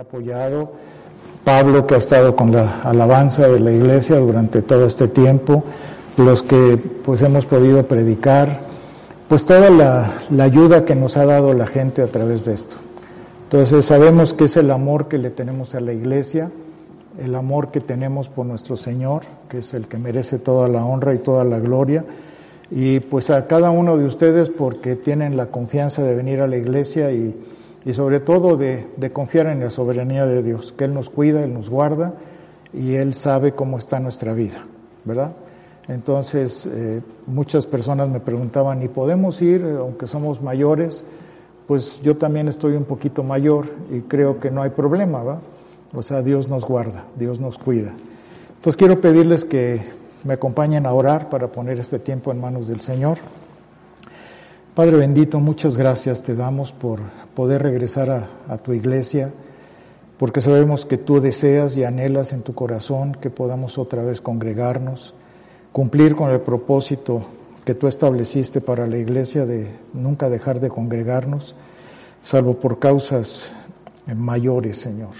apoyado, Pablo que ha estado con la alabanza de la iglesia durante todo este tiempo, los que pues hemos podido predicar, pues toda la, la ayuda que nos ha dado la gente a través de esto. Entonces sabemos que es el amor que le tenemos a la iglesia, el amor que tenemos por nuestro Señor, que es el que merece toda la honra y toda la gloria, y pues a cada uno de ustedes porque tienen la confianza de venir a la iglesia y, y sobre todo de, confiar en la soberanía de Dios, que Él nos cuida, Él nos guarda y Él sabe cómo está nuestra vida, ¿verdad? Entonces, eh, muchas personas me preguntaban, ¿y podemos ir, aunque somos mayores? Pues yo también estoy un poquito mayor y creo que no hay problema, ¿va? O sea, Dios nos guarda, Dios nos cuida. Entonces quiero pedirles que me acompañen a orar para poner este tiempo en manos del Señor. Padre bendito, muchas gracias te damos por poder regresar a, tu iglesia, porque sabemos que tú deseas y anhelas en tu corazón que podamos otra vez congregarnos, cumplir con el propósito que tú estableciste para la iglesia de nunca dejar de congregarnos, salvo por causas mayores, Señor.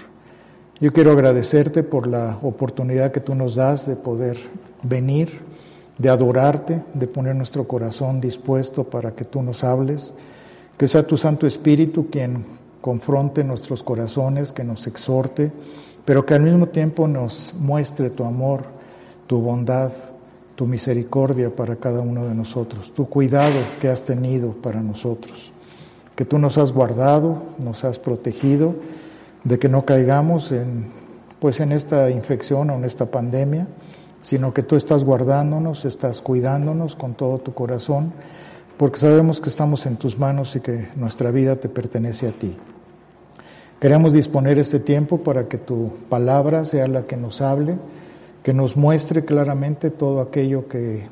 Yo quiero agradecerte por la oportunidad que tú nos das de poder venir, de adorarte, de poner nuestro corazón dispuesto para que tú nos hables, que sea tu Santo Espíritu quien confronte nuestros corazones, que nos exhorte, pero que al mismo tiempo nos muestre tu amor, tu bondad, tu misericordia para cada uno de nosotros, tu cuidado que has tenido para nosotros, que tú nos has guardado, nos has protegido, de que no caigamos en, pues en esta infección o en esta pandemia, sino que tú estás guardándonos, estás cuidándonos con todo tu corazón, porque sabemos que estamos en tus manos y que nuestra vida te pertenece a ti. Queremos disponer este tiempo para que tu palabra sea la que nos hable, que nos muestre claramente todo aquello que,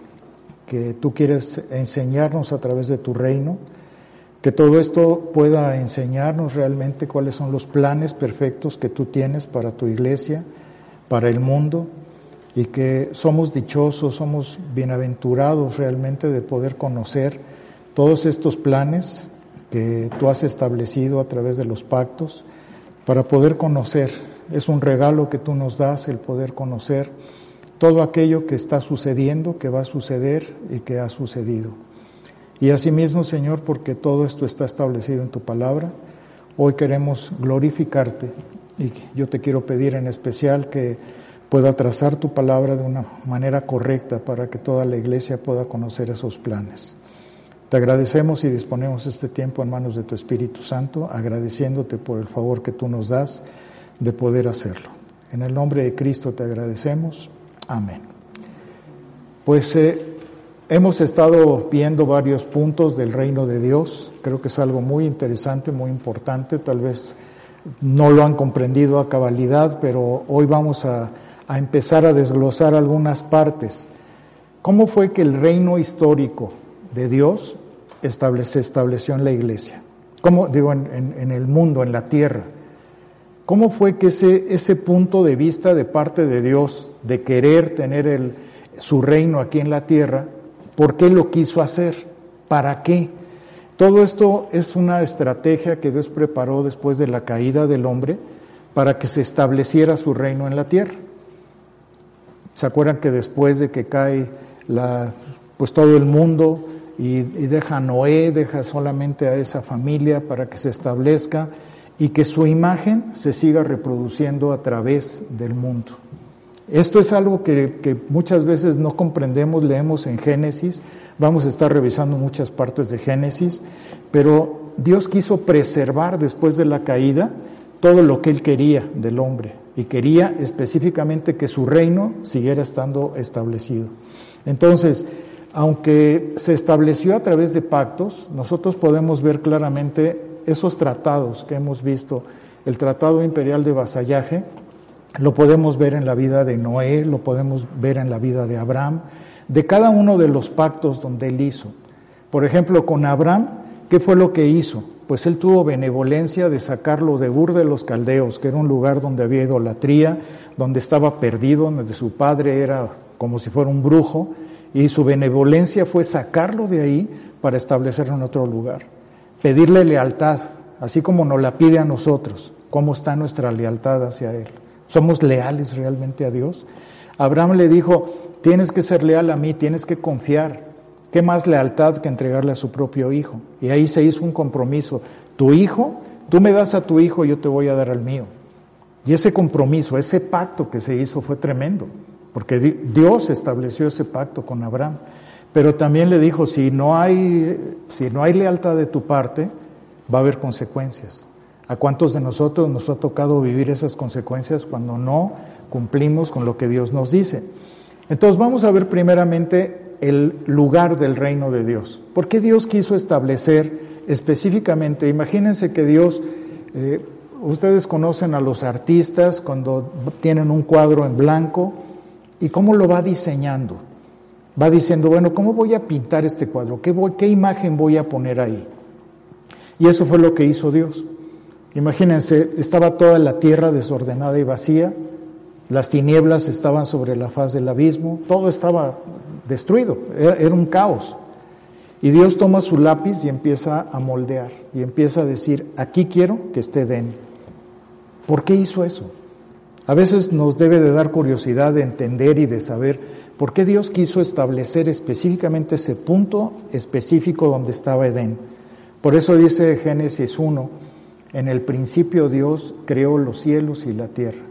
que tú quieres enseñarnos a través de tu reino que todo esto pueda enseñarnos realmente cuáles son los planes perfectos que tú tienes para tu iglesia, para el mundo, y que somos dichosos, somos bienaventurados realmente de poder conocer todos estos planes que tú has establecido a través de los pactos, para poder conocer, es un regalo que tú nos das el poder conocer todo aquello que está sucediendo, que va a suceder y que ha sucedido. Y asimismo, Señor, porque todo esto está establecido en tu palabra, hoy queremos glorificarte y yo te quiero pedir en especial que pueda trazar tu palabra de una manera correcta para que toda la iglesia pueda conocer esos planes. Te agradecemos y disponemos este tiempo en manos de tu Espíritu Santo, agradeciéndote por el favor que tú nos das de poder hacerlo. En el nombre de Cristo te agradecemos. Amén. Pues eh, Hemos estado viendo varios puntos del reino de Dios, creo que es algo muy interesante, muy importante, tal vez no lo han comprendido a cabalidad, pero hoy vamos a, a empezar a desglosar algunas partes. ¿Cómo fue que el reino histórico de Dios se estableció en la iglesia? ¿Cómo, digo, en, el mundo, en la tierra? ¿Cómo fue que ese, ese punto de vista de parte de Dios de querer tener el, su reino aquí en la tierra ¿Por qué lo quiso hacer? ¿Para qué? Todo esto es una estrategia que Dios preparó después de la caída del hombre para que se estableciera su reino en la tierra. ¿Se acuerdan que después de que cae la, pues todo el mundo y, deja a Noé, deja solamente a esa familia para que se establezca y que su imagen se siga reproduciendo a través del mundo? Esto es algo que, muchas veces no comprendemos, leemos en Génesis, vamos a estar revisando muchas partes de Génesis, pero Dios quiso preservar después de la caída todo lo que Él quería del hombre y quería específicamente que su reino siguiera estando establecido. Entonces, aunque se estableció a través de pactos, nosotros podemos ver claramente esos tratados que hemos visto, el Tratado Imperial de Vasallaje, lo podemos ver en la vida de Noé, lo podemos ver en la vida de Abraham, de cada uno de los pactos donde él hizo. Por ejemplo, con Abraham, ¿qué fue lo que hizo? Pues él tuvo benevolencia de sacarlo de Ur de los Caldeos, que era un lugar donde había idolatría, donde estaba perdido, donde su padre era como si fuera un brujo, y su benevolencia fue sacarlo de ahí para establecerlo en otro lugar. Pedirle lealtad, así como nos la pide a nosotros ¿Cómo está nuestra lealtad hacia Él? ¿Somos leales realmente a Dios? Abraham le dijo, tienes que ser leal a mí, tienes que confiar. ¿Qué más lealtad que entregarle a su propio hijo? Y ahí se hizo un compromiso. Tu hijo, tú me das a tu hijo, yo te voy a dar al mío. Y ese compromiso, ese pacto que se hizo fue tremendo, porque Dios estableció ese pacto con Abraham. Pero también le dijo, si no hay, si no hay lealtad de tu parte, va a haber consecuencias. ¿A cuántos de nosotros nos ha tocado vivir esas consecuencias cuando no cumplimos con lo que Dios nos dice? Entonces vamos a ver primeramente el lugar del reino de Dios. ¿Por qué Dios quiso establecer específicamente? Imagínense que Dios, eh, ustedes conocen a los artistas cuando tienen un cuadro en blanco y cómo lo va diseñando. Va diciendo, bueno, ¿cómo voy a pintar este cuadro? ¿Qué, qué imagen voy a poner ahí? Y eso fue lo que hizo Dios. Imagínense, estaba toda la tierra desordenada y vacía, las tinieblas estaban sobre la faz del abismo, todo estaba destruido, era, un caos. Y Dios toma su lápiz y empieza a moldear y empieza a decir, aquí quiero que esté Den. ¿Por qué hizo eso? A veces nos debe de dar curiosidad de entender y de saber por qué Dios quiso establecer específicamente ese punto específico donde estaba Edén. Por eso dice Génesis 1, en el principio Dios creó los cielos y la tierra.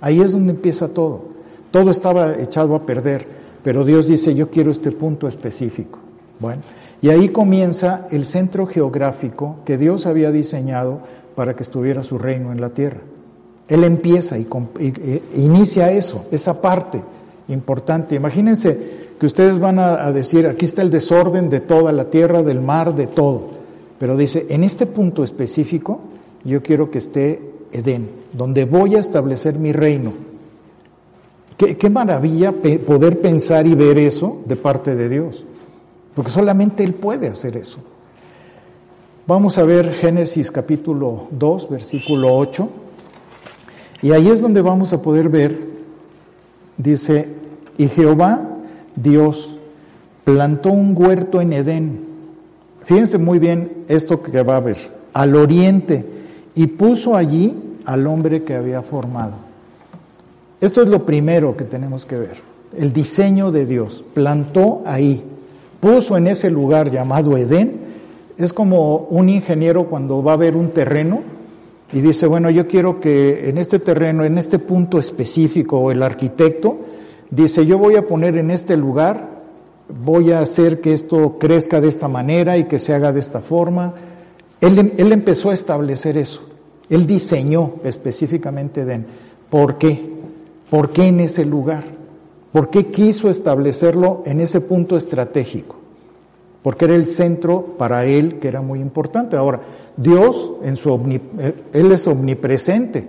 Ahí es donde empieza todo. Todo estaba echado a perder, pero Dios dice, yo quiero este punto específico. Bueno, y ahí comienza el centro geográfico que Dios había diseñado para que estuviera su reino en la tierra. Él empieza y, e inicia eso, esa parte importante. Imagínense que ustedes van a decir, aquí está el desorden de toda la tierra, del mar, de todo. Pero dice, en este punto específico, yo quiero que esté Edén, donde voy a establecer mi reino. Qué, maravilla poder pensar y ver eso de parte de Dios, porque solamente Él puede hacer eso. Vamos a ver Génesis capítulo 2, versículo 8, y ahí es donde vamos a poder ver, dice, y Jehová, Dios, plantó un huerto en Edén. Fíjense muy bien esto que va a ver, al oriente y puso allí al hombre que había formado. Esto es lo primero que tenemos que ver, el diseño de Dios. Plantó ahí, puso en ese lugar llamado Edén. Es como un ingeniero cuando va a ver un terreno y dice, bueno, yo quiero que en este terreno, en este punto específico, el arquitecto dice, yo voy a poner en este lugar, voy a hacer que esto crezca de esta manera y que se haga de esta forma él, empezó a establecer eso. Él diseñó específicamente Edén. ¿Por qué? ¿Por qué en ese lugar? ¿Por qué quiso establecerlo en ese punto estratégico? Porque era el centro para él que era muy importante. Ahora, Dios, en su eh, él es omnipresente.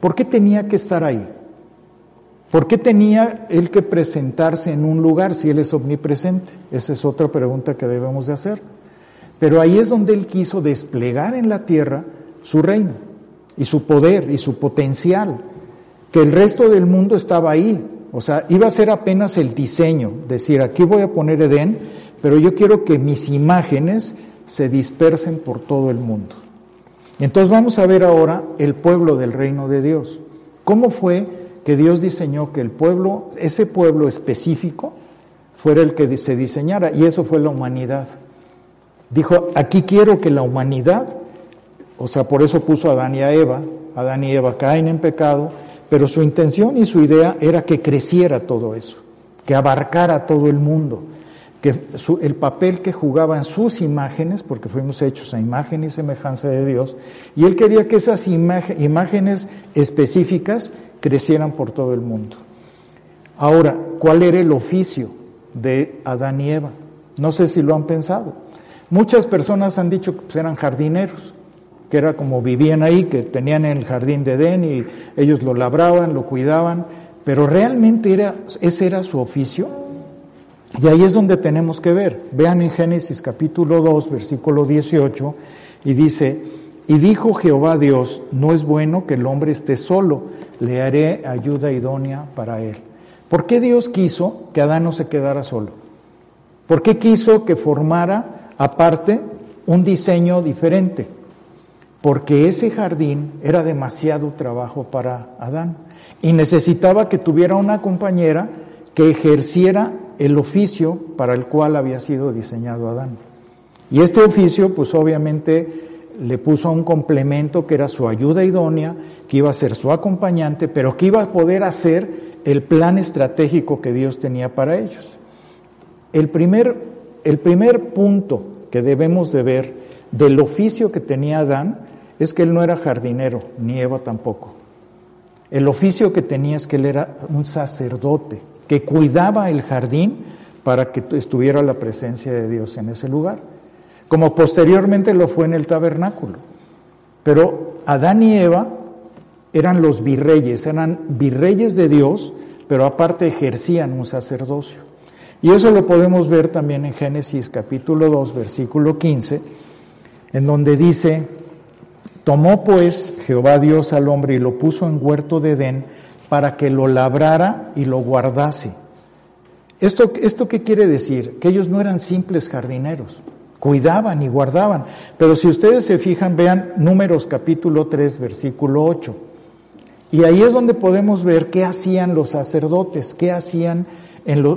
¿Por qué tenía que estar ahí? ¿Por qué tenía él que presentarse en un lugar si él es omnipresente? Esa es otra pregunta que debemos de hacer. Pero ahí es donde él quiso desplegar en la tierra su reino y su poder y su potencial, que el resto del mundo estaba ahí. O sea, iba a ser apenas el diseño, decir, aquí voy a poner Edén, pero yo quiero que mis imágenes se dispersen por todo el mundo. Entonces vamos a ver ahora el pueblo del reino de Dios. ¿Cómo fue que Dios diseñó que el pueblo, ese pueblo específico, fuera el que se diseñara? Y eso fue la humanidad. Dijo, aquí quiero que la humanidad, o sea, por eso puso a Adán y a Eva, Adán y Eva caen en pecado, pero su intención y su idea era que creciera todo eso, que abarcara todo el mundo, que el papel que jugaban sus imágenes, porque fuimos hechos a imagen y semejanza de Dios, y él quería que esas imágenes específicas crecieran por todo el mundo. Ahora, ¿cuál era el oficio de Adán y Eva? No sé si lo han pensado. Muchas personas han dicho que pues, eran jardineros, que era como vivían ahí, que tenían el jardín de Edén y ellos lo labraban, lo cuidaban, pero realmente era, ese era su oficio. Y ahí es donde tenemos que ver. Vean en Génesis capítulo 2, versículo 18, y dice, y dijo Jehová Dios, no es bueno que el hombre esté solo, le haré ayuda idónea para él. ¿Por qué Dios quiso que Adán no se quedara solo? ¿Por qué quiso que formara aparte un diseño diferente. porque ese jardín era demasiado trabajo para Adán y necesitaba que tuviera una compañera que ejerciera el oficio para el cual había sido diseñado Adán. Y este oficio, pues obviamente le puso un complemento que era su ayuda idónea, que iba a ser su acompañante, pero que iba a poder hacer el plan estratégico que Dios tenía para ellos. El primer, el primer punto que debemos de ver del oficio que tenía Adán es que él no era jardinero, ni Eva tampoco. El oficio que tenía es que él era un sacerdote, que cuidaba el jardín para que estuviera la presencia de Dios en ese lugar, como posteriormente lo fue en el tabernáculo. Pero Adán y Eva eran los virreyes, eran virreyes de Dios, pero aparte ejercían un sacerdocio. Y eso lo podemos ver también en Génesis capítulo 2, versículo 15, en donde dice, tomó pues Jehová Dios al hombre y lo puso en huerto de Edén, para que lo labrara y lo guardase. ¿Esto, ¿Esto qué quiere decir? Que ellos no eran simples jardineros, cuidaban y guardaban. Pero si ustedes se fijan, vean números capítulo 3, versículo 8. Y ahí es donde podemos ver qué hacían los sacerdotes, qué hacían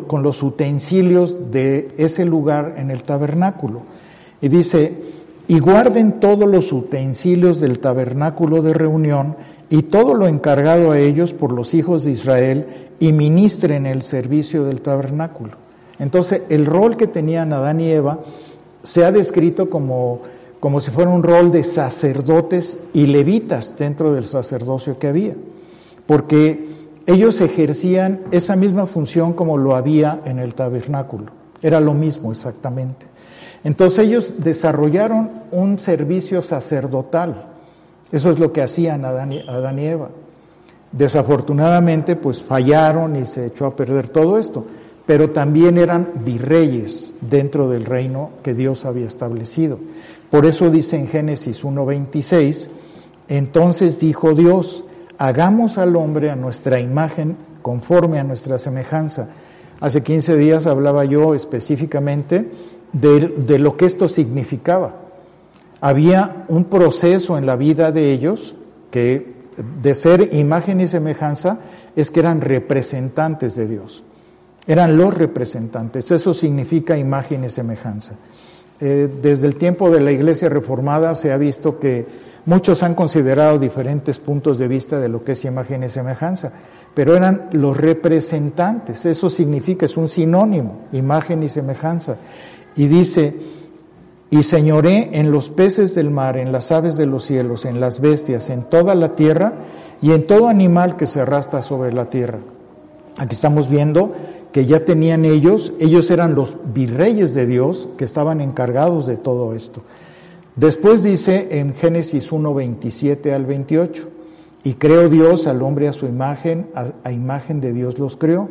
con los utensilios de ese lugar en el tabernáculo. Y dice, y guarden todos los utensilios del tabernáculo de reunión y todo lo encargado a ellos por los hijos de Israel y ministren el servicio del tabernáculo. Entonces, el rol que tenían Adán y Eva se ha descrito como, como si fuera un rol de sacerdotes y levitas dentro del sacerdocio que había, porque ellos ejercían esa misma función como lo había en el tabernáculo. Era lo mismo exactamente. Entonces ellos desarrollaron un servicio sacerdotal eso es lo que hacían Adán y, Eva. Desafortunadamente, pues fallaron y se echó a perder todo esto, pero también eran virreyes dentro del reino que Dios había establecido. Por eso dice en Génesis 1.26, entonces dijo Dios, hagamos al hombre a nuestra imagen conforme a nuestra semejanza. Hace 15 días hablaba yo específicamente de, de lo que esto significaba había un proceso en la vida de ellos que de ser imagen y semejanza es que eran representantes de Dios. Eran los representantes, eso significa imagen y semejanza. Eh, desde el tiempo de la Iglesia Reformada se ha visto que muchos han considerado diferentes puntos de vista de lo que es imagen y semejanza, pero eran los representantes, eso significa, es un sinónimo, imagen y semejanza. Y dice, y señoré en los peces del mar, en las aves de los cielos, en las bestias, en toda la tierra y en todo animal que se arrastra sobre la tierra. Aquí estamos viendo que ya tenían ellos, ellos eran los virreyes de Dios que estaban encargados de todo esto. Después dice en Génesis 1, 27 al 28, y creó Dios al hombre a su imagen, a, imagen de Dios los creó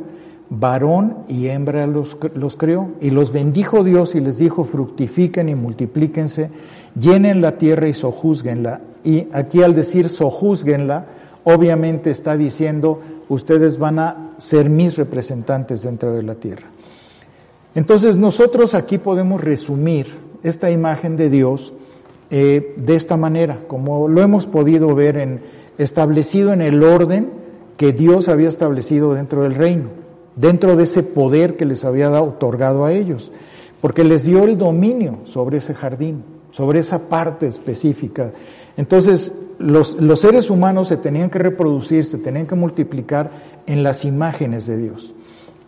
varón y hembra los, los, creó, y los bendijo Dios y les dijo, fructifiquen y multiplíquense, llenen la tierra y sojúzguenla. Y aquí al decir sojúzguenla, obviamente está diciendo, ustedes van a ser mis representantes dentro de la tierra. Entonces nosotros aquí podemos resumir esta imagen de Dios eh, de esta manera, como lo hemos podido ver en, establecido en el orden que Dios había establecido dentro del reino dentro de ese poder que les había otorgado a ellos, porque les dio el dominio sobre ese jardín, sobre esa parte específica. Entonces, los, los seres humanos se tenían que reproducir, se tenían que multiplicar en las imágenes de Dios.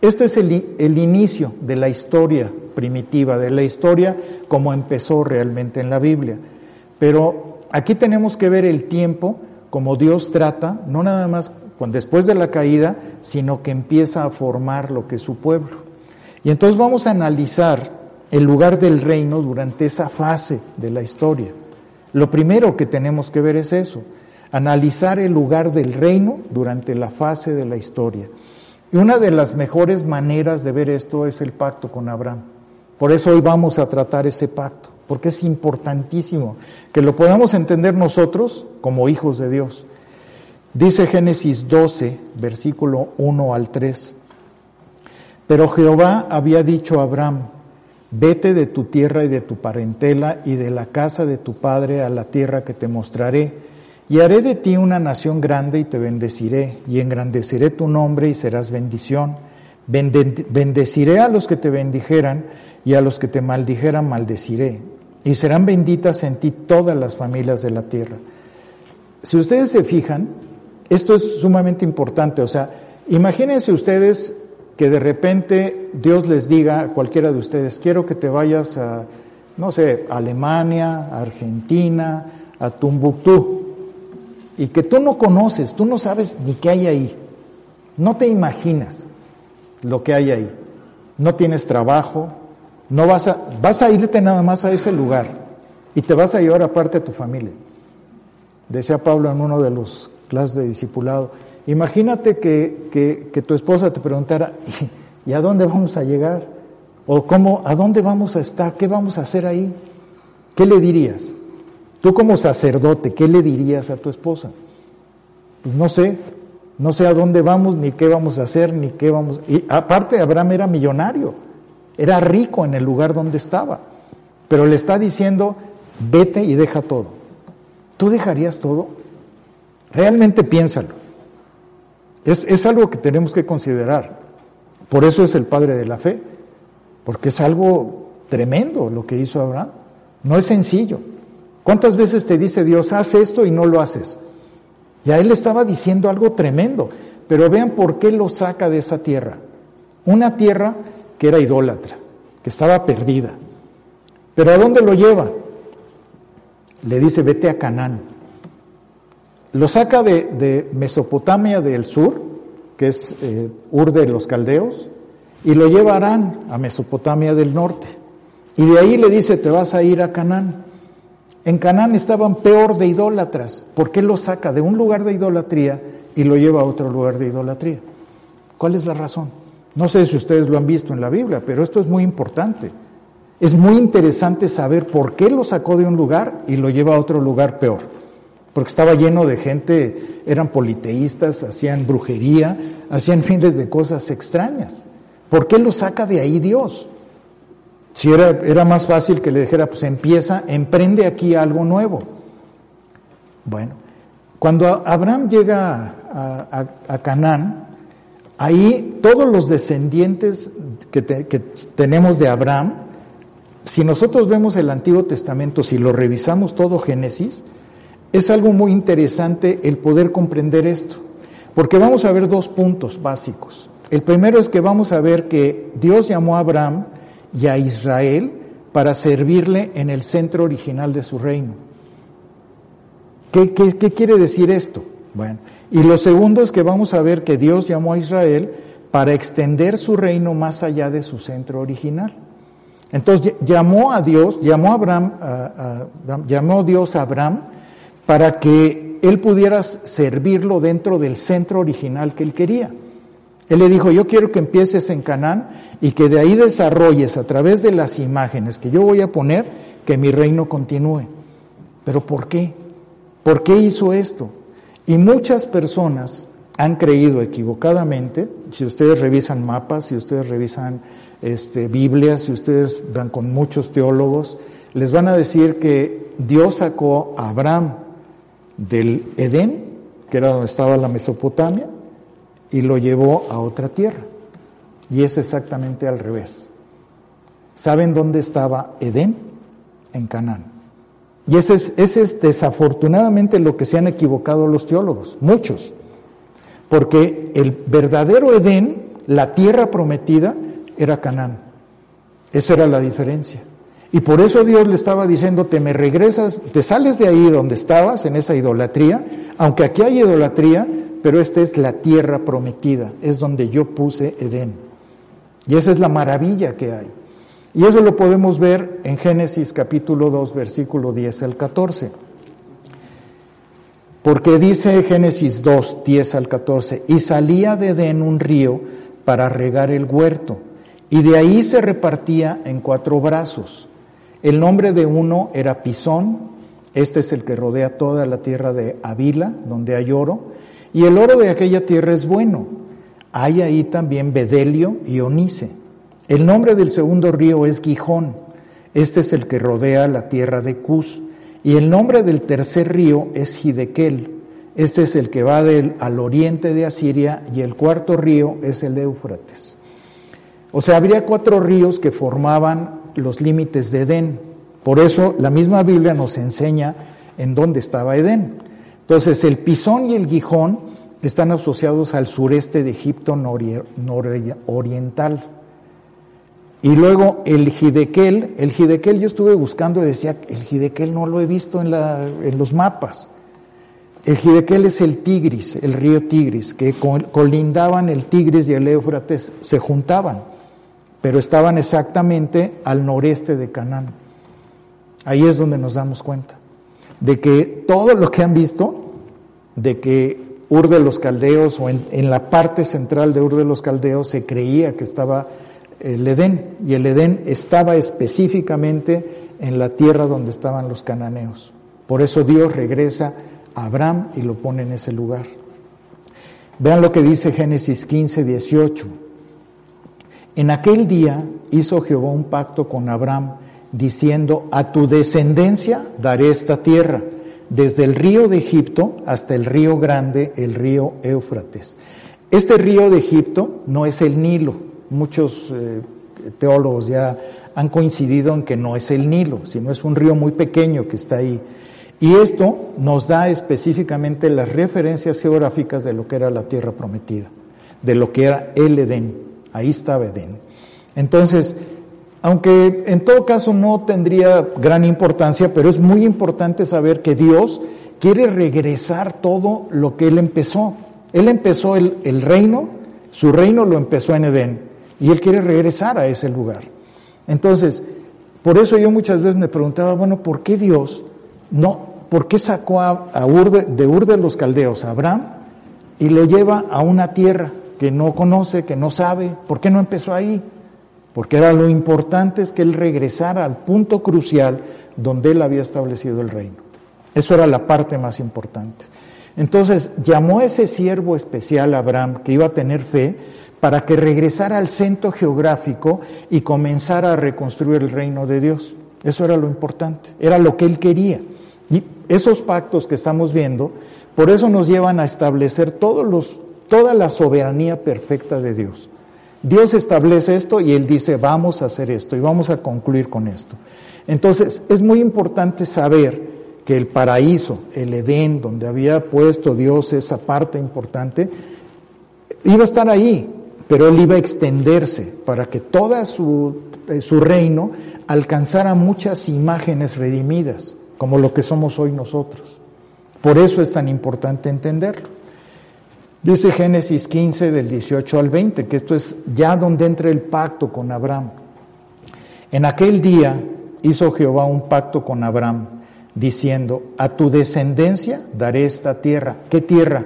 Este es el, el, inicio de la historia primitiva, de la historia como empezó realmente en la Biblia. Pero aquí tenemos que ver el tiempo como Dios trata, no nada más después de la caída, sino que empieza a formar lo que es su pueblo. Y entonces vamos a analizar el lugar del reino durante esa fase de la historia. Lo primero que tenemos que ver es eso, analizar el lugar del reino durante la fase de la historia. Y una de las mejores maneras de ver esto es el pacto con Abraham. Por eso hoy vamos a tratar ese pacto, porque es importantísimo que lo podamos entender nosotros como hijos de Dios. Dice Génesis 12, versículo 1 al 3. Pero Jehová había dicho a Abraham, Vete de tu tierra y de tu parentela y de la casa de tu padre a la tierra que te mostraré, y haré de ti una nación grande y te bendeciré, y engrandeceré tu nombre y serás bendición. Bendeciré a los que te bendijeran, y a los que te maldijeran maldeciré, y serán benditas en ti todas las familias de la tierra. Si ustedes se fijan, esto es sumamente importante, o sea, imagínense ustedes que de repente Dios les diga a cualquiera de ustedes, quiero que te vayas a, no sé, Alemania, Argentina, a Tumbuctú, y que tú no conoces, tú no sabes ni qué hay ahí, no te imaginas lo que hay ahí, no tienes trabajo, no vas a, vas a irte nada más a ese lugar y te vas a llevar aparte a tu familia. Decía Pablo en uno de los clases de discipulado, Imagínate que, tu esposa te preguntara, ¿y a dónde vamos a llegar? ¿O cómo, a dónde vamos a estar? ¿Qué vamos a hacer ahí? ¿Qué le dirías? Tú como sacerdote, ¿qué le dirías a tu esposa? Pues no sé, no sé a dónde vamos, ni qué vamos a hacer, ni qué vamos... Y aparte, Abraham era millonario, era rico en el lugar donde estaba, pero le está diciendo, vete y deja todo. ¿Tú dejarías todo? Realmente piénsalo. Es, algo que tenemos que considerar. Por eso es el padre de la fe, porque es algo tremendo lo que hizo Abraham. No es sencillo. ¿Cuántas veces te dice Dios, haz esto y no lo haces? Ya él estaba diciendo algo tremendo, pero vean por qué lo saca de esa tierra. Una tierra que era idólatra, que estaba perdida. Pero ¿a dónde lo lleva? Le dice, vete a Canaán. Lo saca de, Mesopotamia del sur, que es eh, Ur de los Caldeos, y lo lleva a Arán, a Mesopotamia del norte. Y de ahí le dice, te vas a ir a Canaán. En Canaán estaban peor de idólatras. ¿Por qué lo saca de un lugar de idolatría y lo lleva a otro lugar de idolatría? ¿Cuál es la razón? No sé si ustedes lo han visto en la Biblia, pero esto es muy importante. Es muy interesante saber por qué lo sacó de un lugar y lo lleva a otro lugar peor porque estaba lleno de gente, eran politeístas, hacían brujería, hacían miles de cosas extrañas. ¿Por qué lo saca de ahí Dios? Si era, era más fácil que le dijera, pues empieza, emprende aquí algo nuevo. Bueno, cuando Abraham llega a, Canaán, ahí todos los descendientes que, que tenemos de Abraham, si nosotros vemos el Antiguo Testamento, si lo revisamos todo Génesis, es algo muy interesante el poder comprender esto, porque vamos a ver dos puntos básicos. El primero es que vamos a ver que Dios llamó a Abraham y a Israel para servirle en el centro original de su reino. ¿Qué, quiere decir esto? Bueno, y lo segundo es que vamos a ver que Dios llamó a Israel para extender su reino más allá de su centro original. Entonces llamó a Dios, llamó a Abraham, llamó Dios a Abraham para que él pudiera servirlo dentro del centro original que él quería. Él le dijo, yo quiero que empieces en Canaán y que de ahí desarrolles a través de las imágenes que yo voy a poner, que mi reino continúe. Pero ¿por qué? ¿Por qué hizo esto? Y muchas personas han creído equivocadamente, si ustedes revisan mapas, si ustedes revisan este, Biblias, si ustedes dan con muchos teólogos, les van a decir que Dios sacó a Abraham del Edén, que era donde estaba la Mesopotamia, y lo llevó a otra tierra. Y es exactamente al revés. ¿Saben dónde estaba Edén? En Canaán. Y ese es, ese es desafortunadamente lo que se han equivocado los teólogos, muchos. Porque el verdadero Edén, la tierra prometida, era Canaán. Esa era la diferencia. Y por eso Dios le estaba diciendo, te me regresas, te sales de ahí donde estabas, en esa idolatría, aunque aquí hay idolatría, pero esta es la tierra prometida, es donde yo puse Edén. Y esa es la maravilla que hay. Y eso lo podemos ver en Génesis capítulo 2, versículo 10 al 14. Porque dice Génesis 2, 10 al 14, y salía de Edén un río para regar el huerto, y de ahí se repartía en cuatro brazos el nombre de uno era Pisón, este es el que rodea toda la tierra de Avila, donde hay oro, y el oro de aquella tierra es bueno. Hay ahí también bedelio y onice. El nombre del segundo río es Gijón. Este es el que rodea la tierra de Cus. Y el nombre del tercer río es Hidekel. Este es el que va al oriente de Asiria. Y el cuarto río es el Éufrates. O sea, habría cuatro ríos que formaban los límites de Edén. Por eso la misma Biblia nos enseña en dónde estaba Edén. Entonces, el Pisón y el Gijón están asociados al sureste de Egipto nororiental. Y luego el Hidekel, el yo estuve buscando y decía, el Hidekel no lo he visto en, la, en los mapas. El Hidekel es el Tigris, el río Tigris, que colindaban el Tigris y el Éufrates, se juntaban, pero estaban exactamente al noreste de Canaán. Ahí es donde nos damos cuenta de que todo lo que han visto, de que Ur de los Caldeos o en, en la parte central de Ur de los Caldeos se creía que estaba el Edén, y el Edén estaba específicamente en la tierra donde estaban los cananeos. Por eso Dios regresa a Abraham y lo pone en ese lugar. Vean lo que dice Génesis 15, 18. En aquel día hizo Jehová un pacto con Abraham, diciendo, a tu descendencia daré esta tierra, desde el río de Egipto hasta el río grande, el río Éufrates. Este río de Egipto no es el Nilo, muchos eh, teólogos ya han coincidido en que no es el Nilo, sino es un río muy pequeño que está ahí. Y esto nos da específicamente las referencias geográficas de lo que era la tierra prometida, de lo que era el Edén. Ahí estaba Edén. Entonces, aunque en todo caso no tendría gran importancia, pero es muy importante saber que Dios quiere regresar todo lo que Él empezó. Él empezó el, el reino, su reino lo empezó en Edén, y él quiere regresar a ese lugar. Entonces, por eso yo muchas veces me preguntaba, bueno, ¿por qué Dios no, por qué sacó a, Ur de, Ur de los Caldeos a Abraham y lo lleva a una tierra que no conoce, que no sabe? ¿Por qué no empezó ahí? Porque era lo importante es que él regresara al punto crucial donde él había establecido el reino. Eso era la parte más importante. Entonces llamó a ese siervo especial Abraham, que iba a tener fe, para que regresara al centro geográfico y comenzara a reconstruir el reino de Dios. Eso era lo importante, era lo que él quería. Y esos pactos que estamos viendo, por eso nos llevan a establecer todos los, toda la soberanía perfecta de Dios. Dios establece esto y Él dice, vamos a hacer esto y vamos a concluir con esto. Entonces, es muy importante saber que el paraíso, el Edén, donde había puesto Dios esa parte importante, iba a estar ahí, pero él iba a extenderse para que todo su, eh, su reino alcanzara muchas imágenes redimidas, como lo que somos hoy nosotros. Por eso es tan importante entenderlo. Dice Génesis 15 del 18 al 20, que esto es ya donde entra el pacto con Abraham. En aquel día hizo Jehová un pacto con Abraham, diciendo, a tu descendencia daré esta tierra. ¿Qué tierra?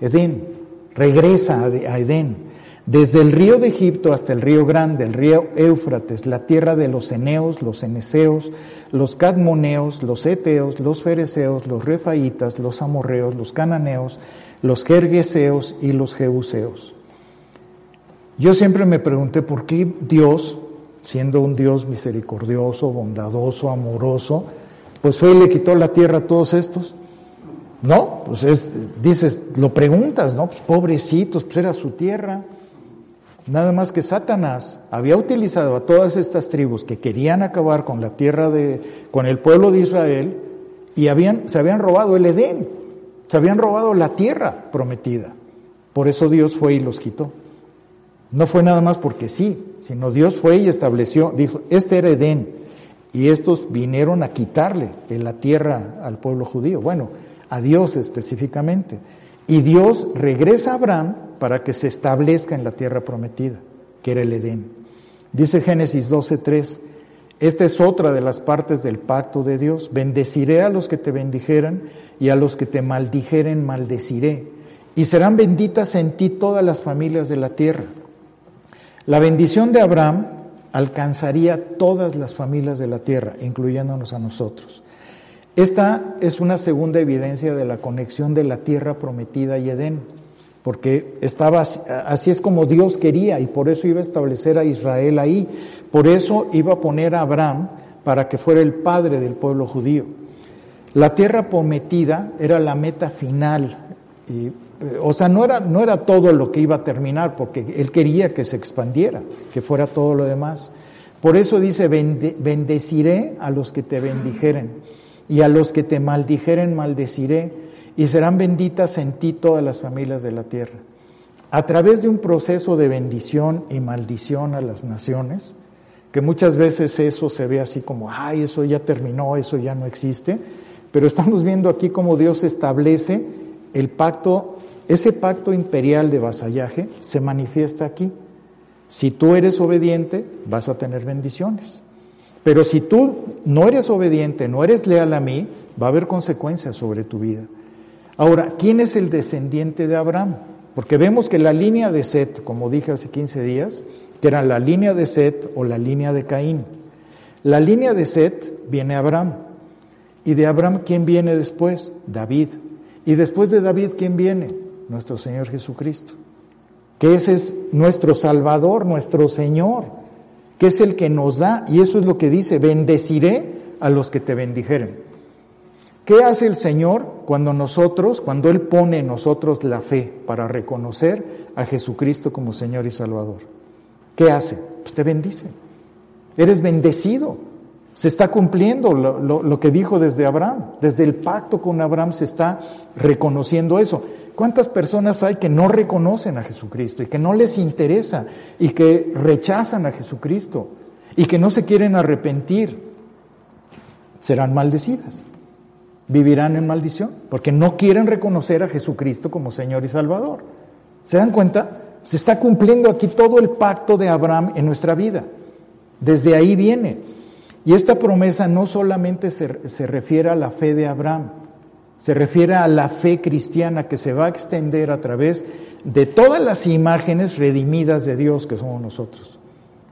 Edén. Regresa a Edén desde el río de Egipto hasta el río grande, el río Éufrates, la tierra de los eneos, los eneseos, los cadmoneos, los eteos, los fereceos, los refaitas, los amorreos, los cananeos, los jergueseos y los jebuseos. Yo siempre me pregunté por qué Dios, siendo un Dios misericordioso, bondadoso, amoroso, pues fue y le quitó la tierra a todos estos. No, pues es, dices, lo preguntas, ¿no? Pues pobrecitos, pues era su tierra. Nada más que Satanás había utilizado a todas estas tribus que querían acabar con la tierra de, con el pueblo de Israel y habían, se habían robado el Edén, se habían robado la tierra prometida. Por eso Dios fue y los quitó. No fue nada más porque sí, sino Dios fue y estableció, dijo, este era Edén, y estos vinieron a quitarle la tierra al pueblo judío, bueno, a Dios específicamente. Y Dios regresa a Abraham para que se establezca en la tierra prometida, que era el Edén. Dice Génesis 12:3, esta es otra de las partes del pacto de Dios. Bendeciré a los que te bendijeran y a los que te maldijeren maldeciré. Y serán benditas en ti todas las familias de la tierra. La bendición de Abraham alcanzaría todas las familias de la tierra, incluyéndonos a nosotros. Esta es una segunda evidencia de la conexión de la tierra prometida y Edén. Porque estaba así es como Dios quería y por eso iba a establecer a Israel ahí, por eso iba a poner a Abraham para que fuera el padre del pueblo judío. La tierra prometida era la meta final, o sea, no era, no era todo lo que iba a terminar, porque él quería que se expandiera, que fuera todo lo demás. Por eso dice, bendeciré a los que te bendijeren, y a los que te maldijeren maldeciré, y serán benditas en ti todas las familias de la tierra. A través de un proceso de bendición y maldición a las naciones, que muchas veces eso se ve así como, ay, eso ya terminó, eso ya no existe, pero estamos viendo aquí cómo Dios establece el pacto, ese pacto imperial de vasallaje se manifiesta aquí. Si tú eres obediente, vas a tener bendiciones. Pero si tú no eres obediente, no eres leal a mí, va a haber consecuencias sobre tu vida. Ahora, ¿quién es el descendiente de Abraham? Porque vemos que la línea de Set, como dije hace 15 días, que era la línea de Set o la línea de Caín. La línea de Set viene Abraham. Y de Abraham, ¿quién viene después? David. Y después de David, ¿quién viene? Nuestro Señor Jesucristo. Que ese es nuestro Salvador, nuestro Señor, que es el que nos da. Y eso es lo que dice, bendeciré a los que te bendijeren. ¿Qué hace el Señor cuando nosotros, cuando Él pone en nosotros la fe para reconocer a Jesucristo como Señor y Salvador? ¿Qué hace? Pues te bendice. Eres bendecido. Se está cumpliendo lo, que dijo desde Abraham. Desde el pacto con Abraham se está reconociendo eso. ¿Cuántas personas hay que no reconocen a Jesucristo y que no les interesa y que rechazan a Jesucristo y que no se quieren arrepentir? Serán maldecidas. Vivirán en maldición porque no quieren reconocer a Jesucristo como Señor y Salvador. ¿Se dan cuenta? Se está cumpliendo aquí todo el pacto de Abraham en nuestra vida. Desde ahí viene. Y esta promesa no solamente se, se, refiere a la fe de Abraham, se refiere a la fe cristiana que se va a extender a través de todas las imágenes redimidas de Dios que somos nosotros.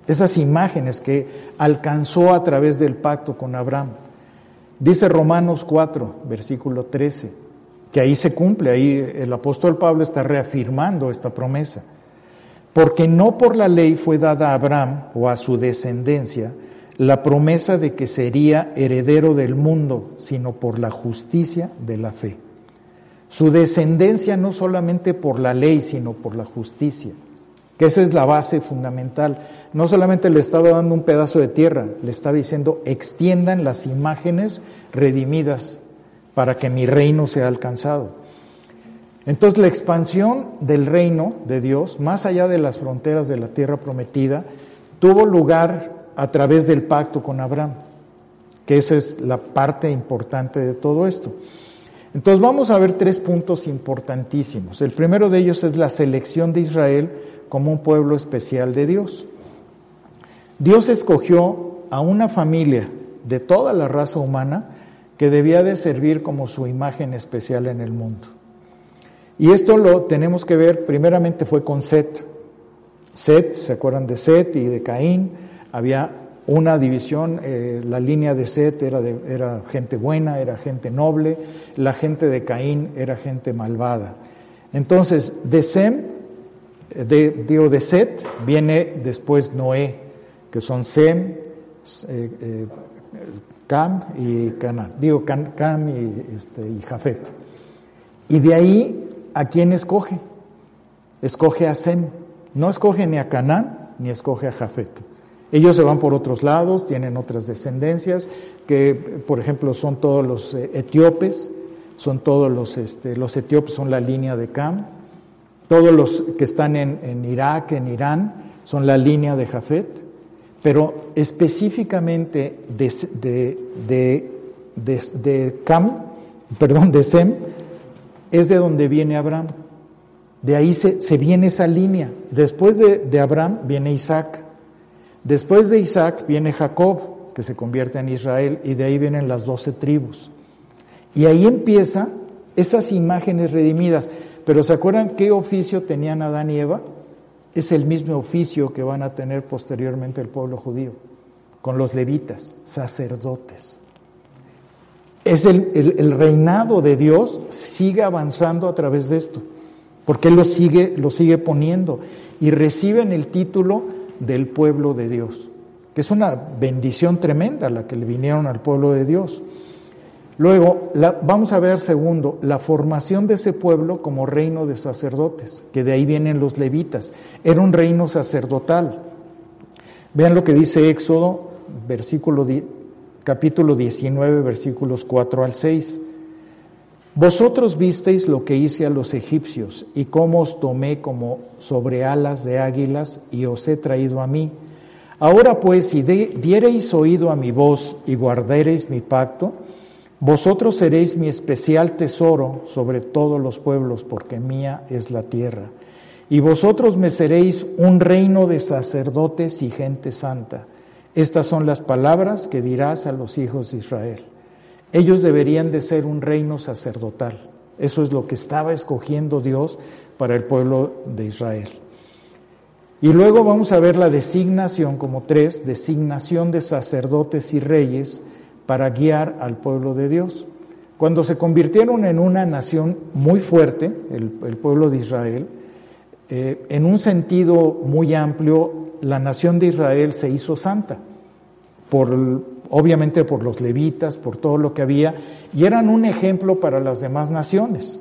Esas imágenes que alcanzó a través del pacto con Abraham. Dice Romanos 4, versículo 13, que ahí se cumple, ahí el apóstol Pablo está reafirmando esta promesa. Porque no por la ley fue dada a Abraham o a su descendencia, la promesa de que sería heredero del mundo, sino por la justicia de la fe. Su descendencia no solamente por la ley, sino por la justicia, que esa es la base fundamental. No solamente le estaba dando un pedazo de tierra, le estaba diciendo, extiendan las imágenes redimidas para que mi reino sea alcanzado. Entonces la expansión del reino de Dios, más allá de las fronteras de la tierra prometida, tuvo lugar a través del pacto con Abraham, que esa es la parte importante de todo esto. Entonces vamos a ver tres puntos importantísimos. El primero de ellos es la selección de Israel como un pueblo especial de Dios. Dios escogió a una familia de toda la raza humana que debía de servir como su imagen especial en el mundo. Y esto lo tenemos que ver, primeramente fue con Set. Set, ¿se acuerdan de Set y de Caín? había una división, eh, la línea de Set era, de, era gente buena, era gente noble, la gente de Caín era gente malvada. Entonces, de Sem, de, digo, de Set viene después Noé, que son Sem, eh, eh, Cam y Cana, digo Cam, y, este, y Jafet. Y de ahí, ¿a quién escoge? Escoge a Sem, no escoge ni a Canaán ni escoge a Jafet. Ellos se van por otros lados, tienen otras descendencias, que por ejemplo son todos los eh, etíopes, son todos los, este, los etíopes son la línea de Cam, todos los que están en, Irak, en Irán, son la línea de Jafet, pero específicamente de, de, Cam, perdón, de Sem, es de donde viene Abraham. De ahí se, se viene esa línea. Después de Abraham viene Isaac. Después de Isaac viene Jacob, que se convierte en Israel, y de ahí vienen las doce tribus. Y ahí empieza esas imágenes redimidas. Pero ¿se acuerdan qué oficio tenían Adán y Eva? Es el mismo oficio que van a tener posteriormente el pueblo judío, con los levitas, sacerdotes. Es el, el reinado de Dios sigue avanzando a través de esto. porque Él lo sigue, lo sigue poniendo y reciben el título del pueblo de Dios, que es una bendición tremenda la que le vinieron al pueblo de Dios. Luego, vamos a ver segundo, la formación de ese pueblo como reino de sacerdotes, que de ahí vienen los levitas. Era un reino sacerdotal. Vean lo que dice Éxodo, versículo, capítulo 19, versículos 4 al 6. Vosotros visteis lo que hice a los egipcios y cómo os tomé como sobre alas de águilas y os he traído a mí. Ahora pues, si diereis oído a mi voz y guardareis mi pacto, vosotros seréis mi especial tesoro sobre todos los pueblos, porque mía es la tierra. Y vosotros me seréis un reino de sacerdotes y gente santa. Estas son las palabras que dirás a los hijos de Israel. Ellos deberían de ser un reino sacerdotal. Eso es lo que estaba escogiendo Dios para el pueblo de Israel. Y luego vamos a ver la designación como tres, designación de sacerdotes y reyes para guiar al pueblo de Dios. Cuando se convirtieron en una nación muy fuerte, el, pueblo de Israel, eh, en un sentido muy amplio, la nación de Israel se hizo santa por, obviamente por los levitas, por todo lo que había, y eran un ejemplo para las demás naciones.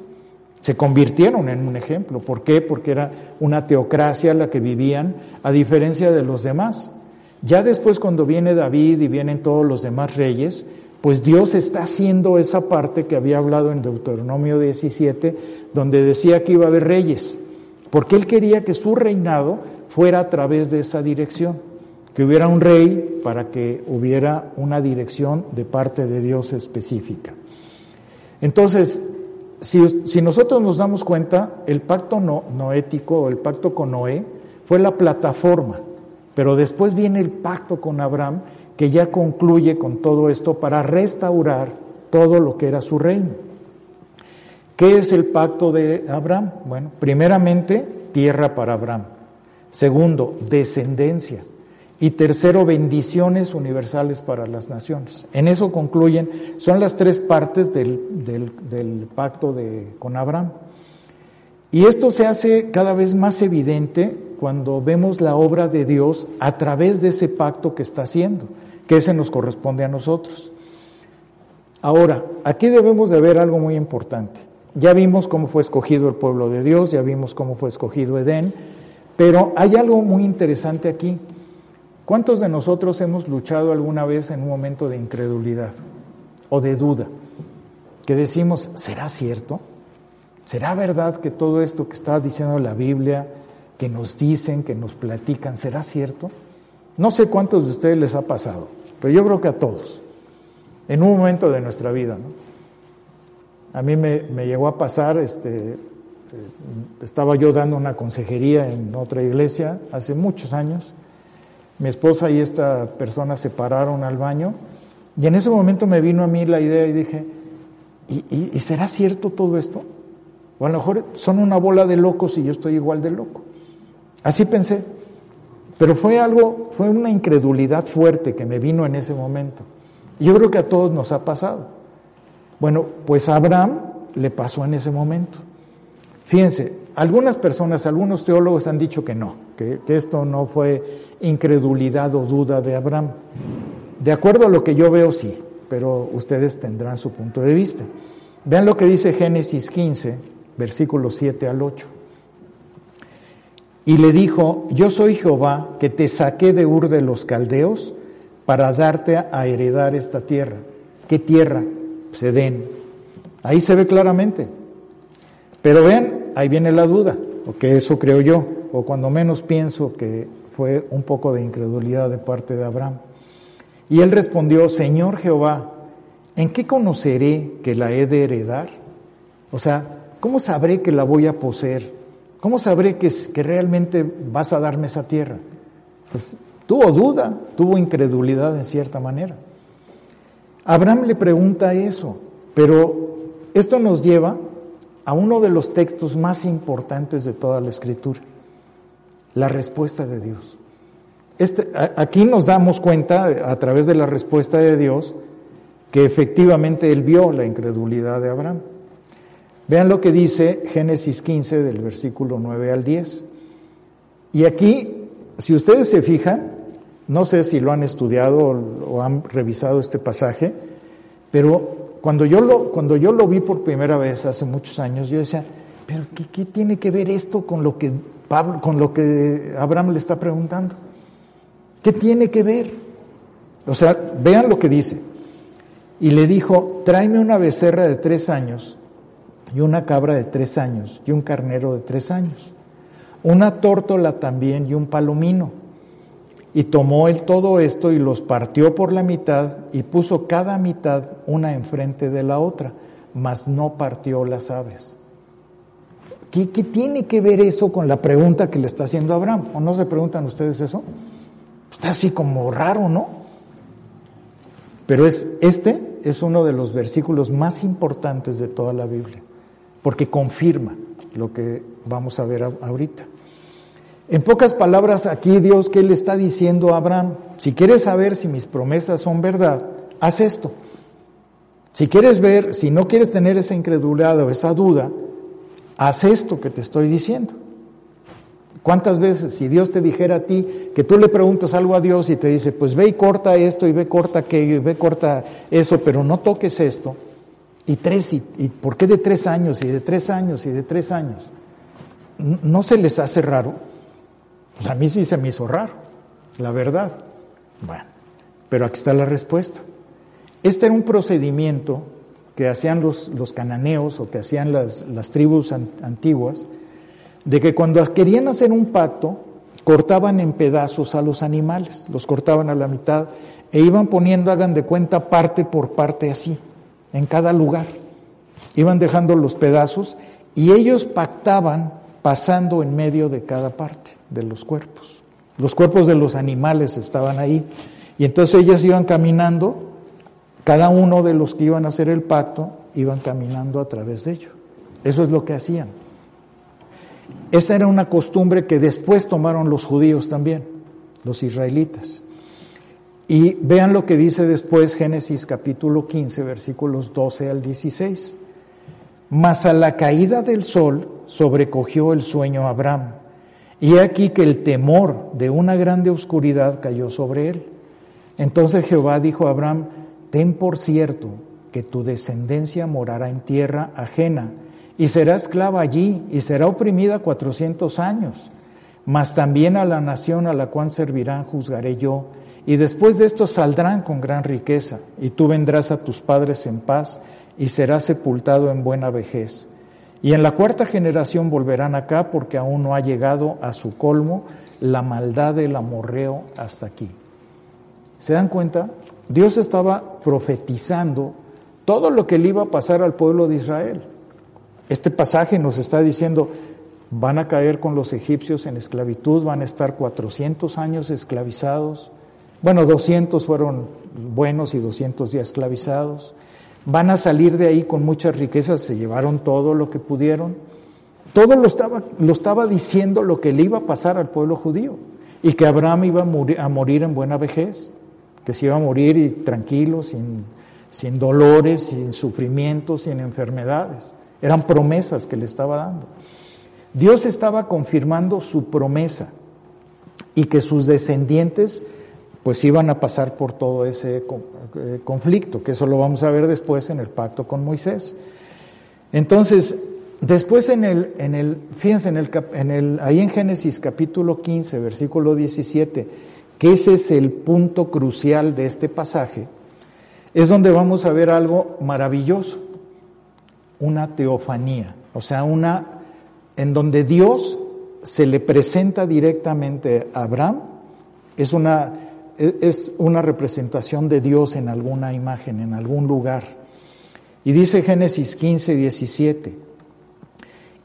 Se convirtieron en un ejemplo. ¿Por qué? Porque era una teocracia la que vivían, a diferencia de los demás. Ya después cuando viene David y vienen todos los demás reyes, pues Dios está haciendo esa parte que había hablado en Deuteronomio 17, donde decía que iba a haber reyes, porque él quería que su reinado fuera a través de esa dirección que hubiera un rey para que hubiera una dirección de parte de Dios específica. Entonces, si, nosotros nos damos cuenta, el pacto no, noético o el pacto con Noé fue la plataforma, pero después viene el pacto con Abraham que ya concluye con todo esto para restaurar todo lo que era su reino. ¿Qué es el pacto de Abraham? Bueno, primeramente, tierra para Abraham. Segundo, descendencia. Y tercero, bendiciones universales para las naciones. En eso concluyen, son las tres partes del, pacto de, con Abraham. Y esto se hace cada vez más evidente cuando vemos la obra de Dios a través de ese pacto que está haciendo, que ese nos corresponde a nosotros. Ahora, aquí debemos de ver algo muy importante. Ya vimos cómo fue escogido el pueblo de Dios, ya vimos cómo fue escogido Edén, pero hay algo muy interesante aquí. ¿Cuántos de nosotros hemos luchado alguna vez en un momento de incredulidad o de duda? Que decimos, ¿será cierto? ¿Será verdad que todo esto que está diciendo la Biblia, que nos dicen, que nos platican, será cierto? No sé cuántos de ustedes les ha pasado, pero yo creo que a todos, en un momento de nuestra vida. ¿no? A mí me, llegó a pasar, este, eh, estaba yo dando una consejería en otra iglesia hace muchos años, mi esposa y esta persona se pararon al baño y en ese momento me vino a mí la idea y dije, ¿y, será cierto todo esto? O a lo mejor son una bola de locos y yo estoy igual de loco. Así pensé. Pero fue algo, fue una incredulidad fuerte que me vino en ese momento. Yo creo que a todos nos ha pasado. Bueno, pues a Abraham le pasó en ese momento. Fíjense, algunas personas, algunos teólogos han dicho que no, que, esto no fue incredulidad o duda de Abraham. De acuerdo a lo que yo veo, sí, pero ustedes tendrán su punto de vista. Vean lo que dice Génesis 15, versículos 7 al 8. Y le dijo, yo soy Jehová que te saqué de Ur de los Caldeos para darte a heredar esta tierra. ¿Qué tierra? Se den. Ahí se ve claramente. Pero vean ahí viene la duda, o que eso creo yo, o cuando menos pienso que fue un poco de incredulidad de parte de Abraham. Y él respondió, Señor Jehová, ¿en qué conoceré que la he de heredar? O sea, ¿cómo sabré que la voy a poseer? ¿Cómo sabré que, que realmente vas a darme esa tierra? Pues tuvo duda, tuvo incredulidad en cierta manera. Abraham le pregunta eso, pero esto nos lleva a uno de los textos más importantes de toda la escritura, la respuesta de Dios. Este, aquí nos damos cuenta, a través de la respuesta de Dios, que efectivamente Él vio la incredulidad de Abraham. Vean lo que dice Génesis 15 del versículo 9 al 10. Y aquí, si ustedes se fijan, no sé si lo han estudiado o, han revisado este pasaje, pero cuando yo, lo, cuando yo lo vi por primera vez hace muchos años, yo decía, pero ¿qué, qué tiene que ver esto con lo que Pablo, con lo que Abraham le está preguntando? ¿Qué tiene que ver? O sea, vean lo que dice. Y le dijo, tráeme una becerra de tres años y una cabra de tres años y un carnero de tres años, una tórtola también y un palomino. Y tomó él todo esto y los partió por la mitad y puso cada mitad una enfrente de la otra, mas no partió las aves. ¿Qué, ¿Qué, tiene que ver eso con la pregunta que le está haciendo Abraham? ¿O no se preguntan ustedes eso? Está así como raro, ¿no? Pero es, este es uno de los versículos más importantes de toda la Biblia, porque confirma lo que vamos a ver ahorita. En pocas palabras, aquí Dios, ¿qué le está diciendo a Abraham? Si quieres saber si mis promesas son verdad, haz esto. Si quieres ver, si no quieres tener esa incredulidad o esa duda, haz esto que te estoy diciendo. ¿Cuántas veces si Dios te dijera a ti que tú le preguntas algo a Dios y te dice, pues ve y corta esto y ve corta aquello y ve corta eso, pero no toques esto? Y tres, y, ¿por qué de tres años y de tres años y de tres años? ¿No se les hace raro? Pues a mí sí se me hizo raro, la verdad. Bueno, pero aquí está la respuesta. Este era un procedimiento que hacían los, los cananeos o que hacían las, las tribus antiguas, de que cuando querían hacer un pacto, cortaban en pedazos a los animales, los cortaban a la mitad e iban poniendo, hagan de cuenta, parte por parte así, en cada lugar. Iban dejando los pedazos y ellos pactaban pasando en medio de cada parte de los cuerpos. Los cuerpos de los animales estaban ahí. Y entonces ellos iban caminando, cada uno de los que iban a hacer el pacto, iban caminando a través de ello. Eso es lo que hacían. Esta era una costumbre que después tomaron los judíos también, los israelitas. Y vean lo que dice después Génesis capítulo 15, versículos 12 al 16. Mas a la caída del sol sobrecogió el sueño Abraham. Y aquí que el temor de una grande oscuridad cayó sobre él. Entonces Jehová dijo a Abraham, ten por cierto que tu descendencia morará en tierra ajena y será esclava allí y será oprimida cuatrocientos años. Mas también a la nación a la cual servirán juzgaré yo. Y después de esto saldrán con gran riqueza y tú vendrás a tus padres en paz y será sepultado en buena vejez. Y en la cuarta generación volverán acá porque aún no ha llegado a su colmo la maldad del amorreo hasta aquí. ¿Se dan cuenta? Dios estaba profetizando todo lo que le iba a pasar al pueblo de Israel. Este pasaje nos está diciendo, van a caer con los egipcios en esclavitud, van a estar 400 años esclavizados. Bueno, 200 fueron buenos y 200 ya esclavizados van a salir de ahí con muchas riquezas, se llevaron todo lo que pudieron. Todo lo estaba, lo estaba diciendo lo que le iba a pasar al pueblo judío y que Abraham iba a morir, en buena vejez, que se iba a morir y tranquilo, sin, sin dolores, sin sufrimientos, sin enfermedades. Eran promesas que le estaba dando. Dios estaba confirmando su promesa y que sus descendientes pues iban a pasar por todo ese eh, conflicto, que eso lo vamos a ver después en el pacto con Moisés. Entonces, después en el, en el fíjense, en el, en el, ahí en Génesis capítulo 15, versículo 17, que ese es el punto crucial de este pasaje, es donde vamos a ver algo maravilloso, una teofanía, o sea, una en donde Dios se le presenta directamente a Abraham, es una es una representación de Dios en alguna imagen, en algún lugar. Y dice Génesis 15, 17,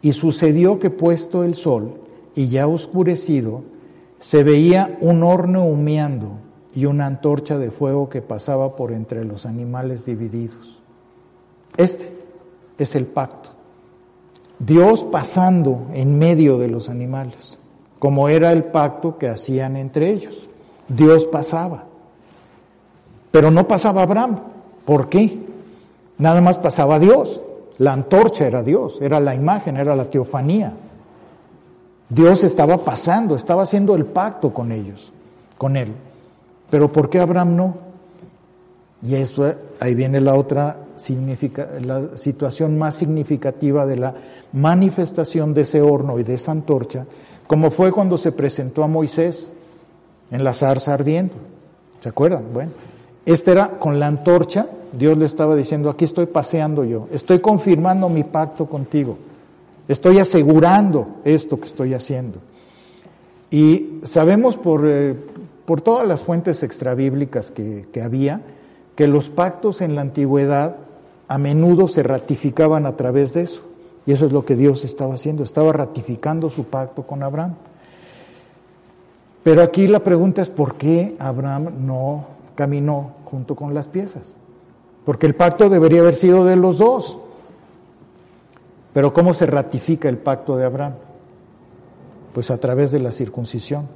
y sucedió que puesto el sol y ya oscurecido, se veía un horno humeando y una antorcha de fuego que pasaba por entre los animales divididos. Este es el pacto. Dios pasando en medio de los animales, como era el pacto que hacían entre ellos. Dios pasaba. Pero no pasaba Abraham. ¿Por qué? Nada más pasaba Dios. La antorcha era Dios, era la imagen, era la teofanía. Dios estaba pasando, estaba haciendo el pacto con ellos, con él. Pero ¿por qué Abraham no? Y eso ahí viene la otra la situación más significativa de la manifestación de ese horno y de esa antorcha, como fue cuando se presentó a Moisés en la zarza ardiendo. ¿Se acuerdan? Bueno, este era con la antorcha, Dios le estaba diciendo, aquí estoy paseando yo, estoy confirmando mi pacto contigo, estoy asegurando esto que estoy haciendo. Y sabemos por, eh, por todas las fuentes extrabíblicas que, que había, que los pactos en la antigüedad a menudo se ratificaban a través de eso. Y eso es lo que Dios estaba haciendo, estaba ratificando su pacto con Abraham. Pero aquí la pregunta es por qué Abraham no caminó junto con las piezas. Porque el pacto debería haber sido de los dos. Pero ¿cómo se ratifica el pacto de Abraham? Pues a través de la circuncisión,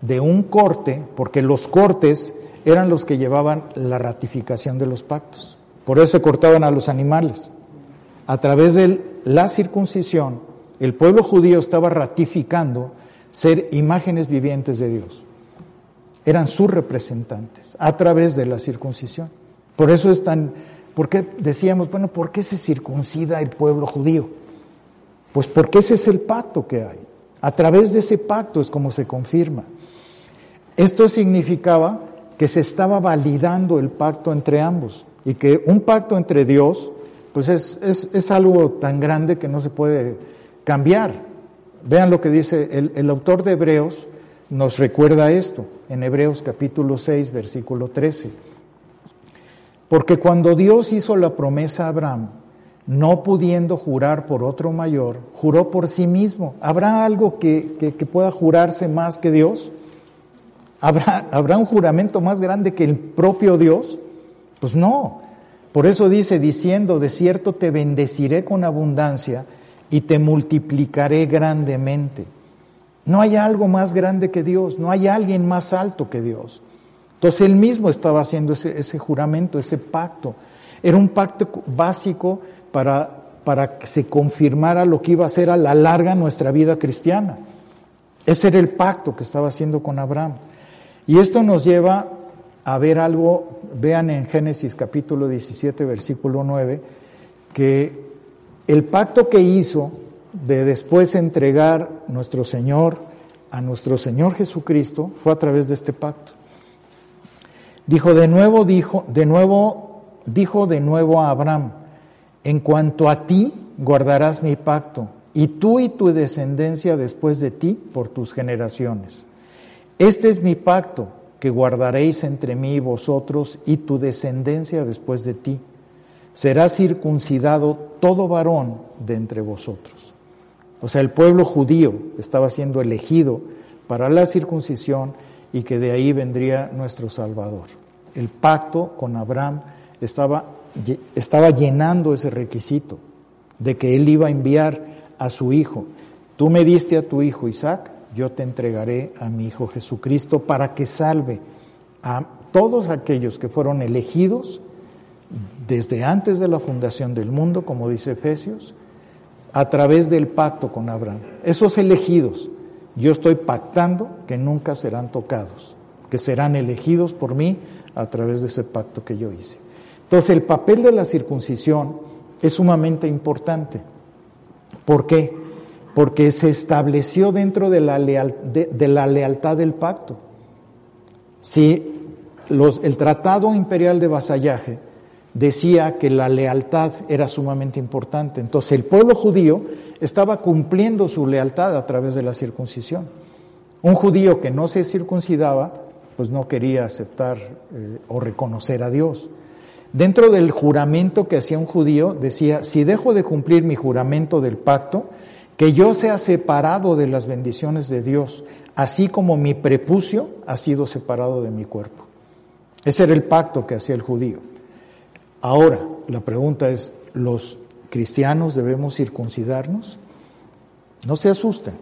de un corte, porque los cortes eran los que llevaban la ratificación de los pactos. Por eso se cortaban a los animales. A través de la circuncisión, el pueblo judío estaba ratificando ser imágenes vivientes de Dios. Eran sus representantes a través de la circuncisión. Por eso es tan, ¿por qué decíamos, bueno, ¿por qué se circuncida el pueblo judío? Pues porque ese es el pacto que hay. A través de ese pacto es como se confirma. Esto significaba que se estaba validando el pacto entre ambos y que un pacto entre Dios, pues es, es, algo tan grande que no se puede cambiar. Vean lo que dice el, autor de Hebreos, nos recuerda esto en Hebreos capítulo 6, versículo 13. Porque cuando Dios hizo la promesa a Abraham, no pudiendo jurar por otro mayor, juró por sí mismo. ¿Habrá algo que, que, que pueda jurarse más que Dios? ¿Habrá, ¿Habrá un juramento más grande que el propio Dios? Pues no. Por eso dice, diciendo, de cierto te bendeciré con abundancia y te multiplicaré grandemente. No hay algo más grande que Dios, no hay alguien más alto que Dios. Entonces él mismo estaba haciendo ese, juramento, ese pacto. Era un pacto básico para, para que se confirmara lo que iba a ser a la larga nuestra vida cristiana. Ese era el pacto que estaba haciendo con Abraham. Y esto nos lleva a ver algo, vean en Génesis capítulo 17, versículo 9, que el pacto que hizo de después entregar nuestro Señor a nuestro Señor Jesucristo fue a través de este pacto. Dijo de nuevo, dijo, de nuevo, dijo de nuevo a Abraham, en cuanto a ti guardarás mi pacto, y tú y tu descendencia después de ti por tus generaciones. Este es mi pacto que guardaréis entre mí y vosotros y tu descendencia después de ti. Será circuncidado todo varón de entre vosotros. O sea, el pueblo judío estaba siendo elegido para la circuncisión y que de ahí vendría nuestro Salvador. El pacto con Abraham estaba, estaba llenando ese requisito de que él iba a enviar a su hijo. Tú me diste a tu hijo Isaac, yo te entregaré a mi Hijo Jesucristo para que salve a todos aquellos que fueron elegidos desde antes de la fundación del mundo, como dice Efesios, a través del pacto con Abraham. Esos elegidos, yo estoy pactando que nunca serán tocados, que serán elegidos por mí a través de ese pacto que yo hice. Entonces el papel de la circuncisión es sumamente importante. ¿Por qué? porque se estableció dentro de la, lealtad del pacto. Si el tratado imperial de vasallaje decía que la lealtad era sumamente importante, entonces el pueblo judío estaba cumpliendo su lealtad a través de la circuncisión. Un judío que no se circuncidaba, pues no quería aceptar eh, o reconocer a Dios. Dentro del juramento que hacía un judío, decía, si dejo de cumplir mi juramento del pacto, que yo sea separado de las bendiciones de Dios, así como mi prepucio ha sido separado de mi cuerpo. Ese era el pacto que hacía el judío. Ahora, la pregunta es, ¿los cristianos debemos circuncidarnos? No se asusten.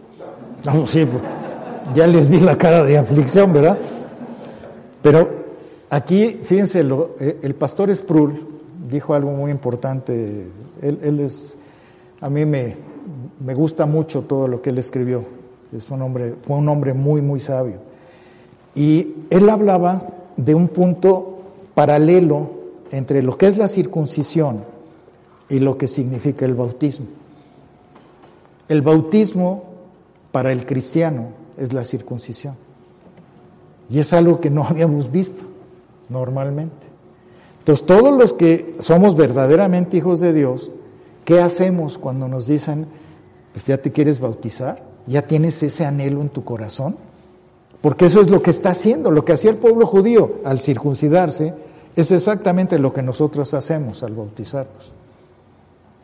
No, sí, pues, ya les vi la cara de aflicción, ¿verdad? Pero aquí, fíjense, eh, el pastor Sproul dijo algo muy importante. Él, es, a mí me, me, gusta mucho todo lo que él escribió. Es un hombre, fue un hombre muy, muy sabio. Y él hablaba de un punto paralelo entre lo que es la circuncisión y lo que significa el bautismo. El bautismo para el cristiano es la circuncisión. Y es algo que no habíamos visto normalmente. Entonces, todos los que somos verdaderamente hijos de Dios, ¿qué hacemos cuando nos dicen, pues ya te quieres bautizar? ¿Ya tienes ese anhelo en tu corazón? Porque eso es lo que está haciendo, lo que hacía el pueblo judío al circuncidarse, es exactamente lo que nosotros hacemos al bautizarnos.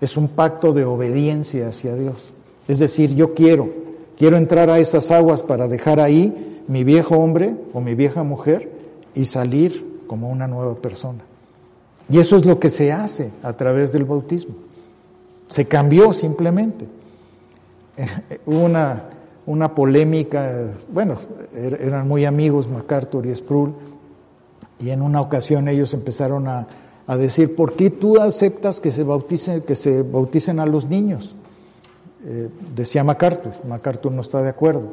Es un pacto de obediencia hacia Dios. Es decir, yo quiero, quiero entrar a esas aguas para dejar ahí mi viejo hombre o mi vieja mujer y salir como una nueva persona. Y eso es lo que se hace a través del bautismo. Se cambió simplemente. Hubo una, una polémica, bueno, er, eran muy amigos MacArthur y Sproul, y en una ocasión ellos empezaron a, a decir, ¿por qué tú aceptas que se bauticen, que se bauticen a los niños? Eh, decía MacArthur, MacArthur no está de acuerdo.